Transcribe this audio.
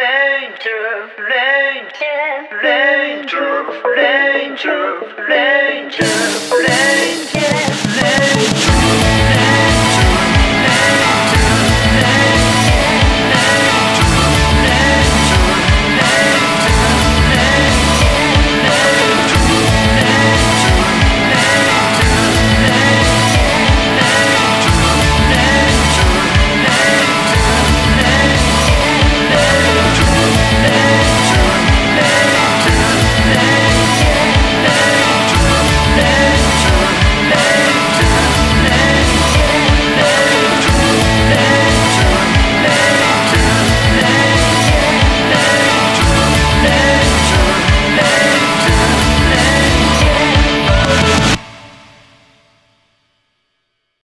Ranger, Ranger, Ranger, Ranger, Ranger, Ranger.